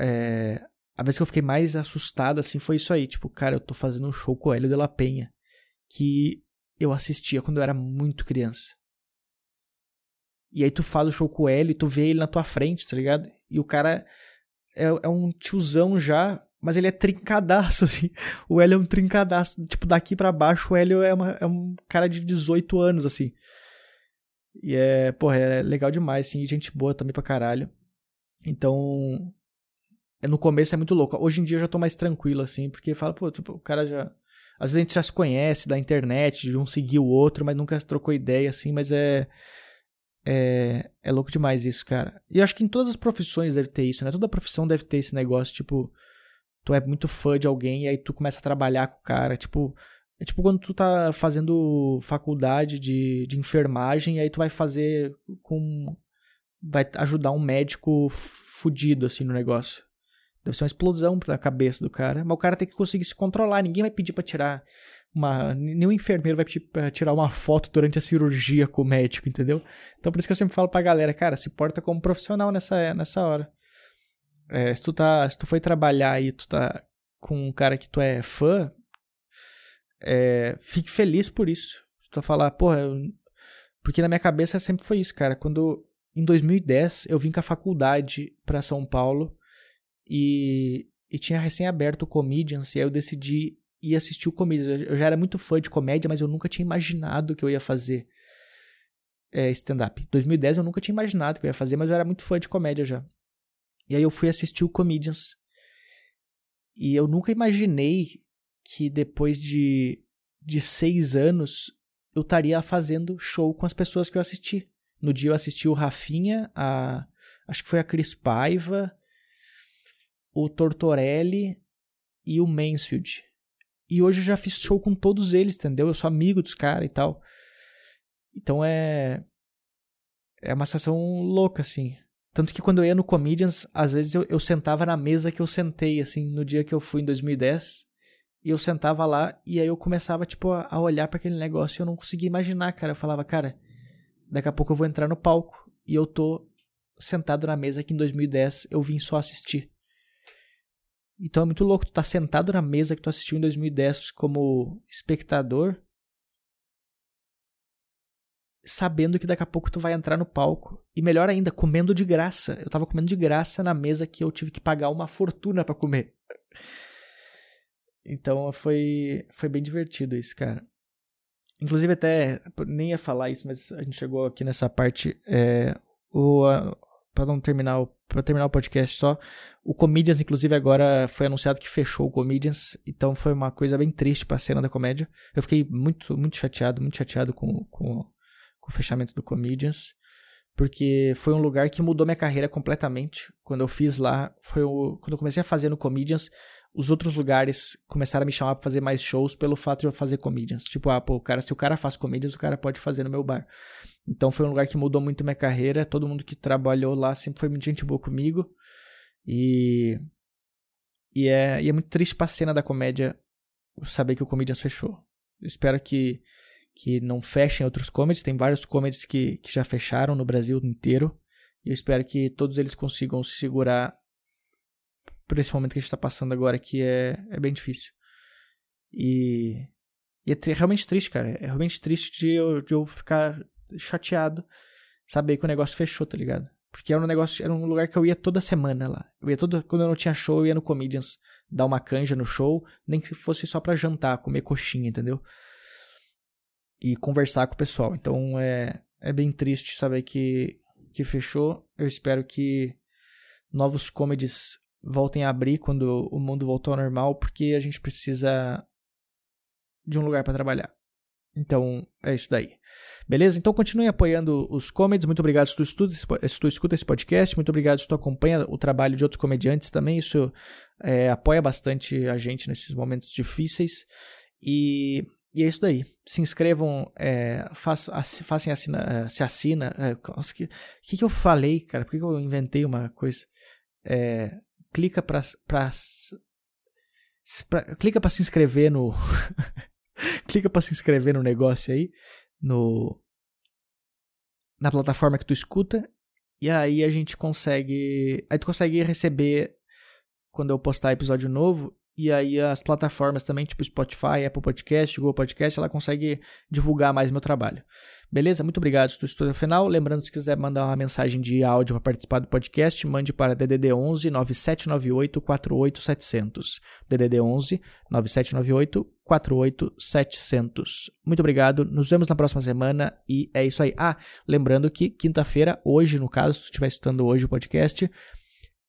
é, a vez que eu fiquei mais assustado assim foi isso aí, tipo, cara, eu tô fazendo um show com o Hélio de la Penha que eu assistia quando eu era muito criança. E aí tu faz o show com L, tu vê ele na tua frente, tá ligado? E o cara é, é um tiozão já, mas ele é trincadaço, [laughs] assim. O Hélio é um trincadaço. Tipo, daqui para baixo, o Hélio é, uma, é um cara de 18 anos, assim. E é, porra, é legal demais, assim. Gente boa também pra caralho. Então, é, no começo é muito louco. Hoje em dia eu já tô mais tranquilo, assim, porque fala, pô, tipo, o cara já. Às vezes a gente já se conhece da internet, de um seguir o outro, mas nunca trocou ideia, assim, mas é. É, é louco demais isso, cara. E acho que em todas as profissões deve ter isso, né? Toda profissão deve ter esse negócio, tipo, tu é muito fã de alguém e aí tu começa a trabalhar com o cara, tipo, é tipo quando tu tá fazendo faculdade de, de enfermagem e aí tu vai fazer com vai ajudar um médico fudido assim no negócio. Deve ser uma explosão na cabeça do cara, mas o cara tem que conseguir se controlar, ninguém vai pedir para tirar uma. Nenhum enfermeiro vai pedir pra tirar uma foto durante a cirurgia com o médico, entendeu? Então por isso que eu sempre falo pra galera, cara, se porta como profissional nessa, nessa hora. É, se tu tá. Se tu foi trabalhar e tu tá com um cara que tu é fã, é, fique feliz por isso. Tu falar, porra, eu... porque na minha cabeça sempre foi isso, cara. Quando em 2010 eu vim com a faculdade para São Paulo e, e tinha recém aberto o Comedians e aí eu decidi ir assistir o Comedians. Eu já era muito fã de comédia, mas eu nunca tinha imaginado que eu ia fazer é, stand-up. 2010 eu nunca tinha imaginado que eu ia fazer, mas eu era muito fã de comédia já. E aí eu fui assistir o Comedians. E eu nunca imaginei que depois de, de seis anos eu estaria fazendo show com as pessoas que eu assisti. No dia eu assisti o Rafinha, a, acho que foi a Cris Paiva, o Tortorelli e o Mansfield. E hoje eu já fiz show com todos eles, entendeu? Eu sou amigo dos caras e tal. Então é. É uma sensação louca, assim. Tanto que quando eu ia no Comedians, às vezes eu, eu sentava na mesa que eu sentei, assim, no dia que eu fui em 2010. E eu sentava lá e aí eu começava, tipo, a, a olhar para aquele negócio e eu não conseguia imaginar, cara. Eu falava, cara, daqui a pouco eu vou entrar no palco e eu tô sentado na mesa que em 2010 eu vim só assistir. Então é muito louco tu tá sentado na mesa que tu assistiu em 2010 como espectador, sabendo que daqui a pouco tu vai entrar no palco. E melhor ainda, comendo de graça. Eu tava comendo de graça na mesa que eu tive que pagar uma fortuna para comer. Então foi, foi bem divertido isso, cara. Inclusive, até nem ia falar isso, mas a gente chegou aqui nessa parte. É, o, para não terminar para terminar o podcast só, o Comedians inclusive agora foi anunciado que fechou o Comedians, então foi uma coisa bem triste para a cena da comédia. Eu fiquei muito muito chateado, muito chateado com, com, com o fechamento do Comedians, porque foi um lugar que mudou minha carreira completamente. Quando eu fiz lá, foi o, quando eu comecei a fazer no Comedians, os outros lugares começaram a me chamar para fazer mais shows pelo fato de eu fazer comedians. Tipo, ah, pô, cara, se o cara faz comedians, o cara pode fazer no meu bar. Então foi um lugar que mudou muito minha carreira. Todo mundo que trabalhou lá sempre foi muito gente boa comigo. E. E é, e é muito triste pra cena da comédia saber que o Comedians fechou. Eu espero que, que não fechem outros comedies. Tem vários comedies que, que já fecharam no Brasil inteiro. E eu espero que todos eles consigam se segurar por esse momento que a gente está passando agora, que é, é bem difícil. E, e é realmente triste, cara. É realmente triste de eu, de eu ficar chateado saber que o negócio fechou, tá ligado? Porque era um negócio, era um lugar que eu ia toda semana lá. Eu ia toda, quando eu não tinha show, eu ia no Comedians dar uma canja no show, nem que fosse só pra jantar, comer coxinha, entendeu? E conversar com o pessoal. Então é, é bem triste saber que, que fechou. Eu espero que novos comedies voltem a abrir quando o mundo voltou ao normal, porque a gente precisa de um lugar para trabalhar. Então, é isso daí. Beleza? Então continue apoiando os comedies. Muito obrigado se tu, estuda, se tu escuta esse podcast. Muito obrigado se tu acompanha o trabalho de outros comediantes também. Isso é, apoia bastante a gente nesses momentos difíceis. E, e é isso daí. Se inscrevam, é, façam, assina, é, se assina. É, o que, que, que eu falei, cara? Por que, que eu inventei uma coisa? É, clica para clica para se inscrever no [laughs] [laughs] clica para se inscrever no negócio aí no na plataforma que tu escuta e aí a gente consegue aí tu consegue receber quando eu postar episódio novo e aí as plataformas também, tipo Spotify, Apple Podcast, Google Podcast, ela consegue divulgar mais meu trabalho. Beleza? Muito obrigado se tu estudou no final. Lembrando, se quiser mandar uma mensagem de áudio para participar do podcast, mande para DDD 11 9798 48700. DDD 11 9798 48700. Muito obrigado. Nos vemos na próxima semana e é isso aí. Ah, lembrando que quinta-feira, hoje, no caso, se tu estiver escutando hoje o podcast,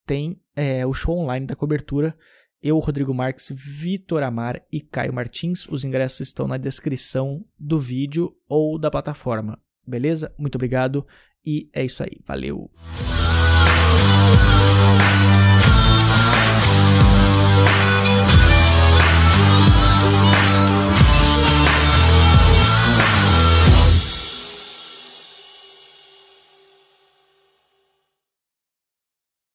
tem é, o show online da cobertura eu, Rodrigo Marques, Vitor Amar e Caio Martins. Os ingressos estão na descrição do vídeo ou da plataforma. Beleza? Muito obrigado e é isso aí. Valeu!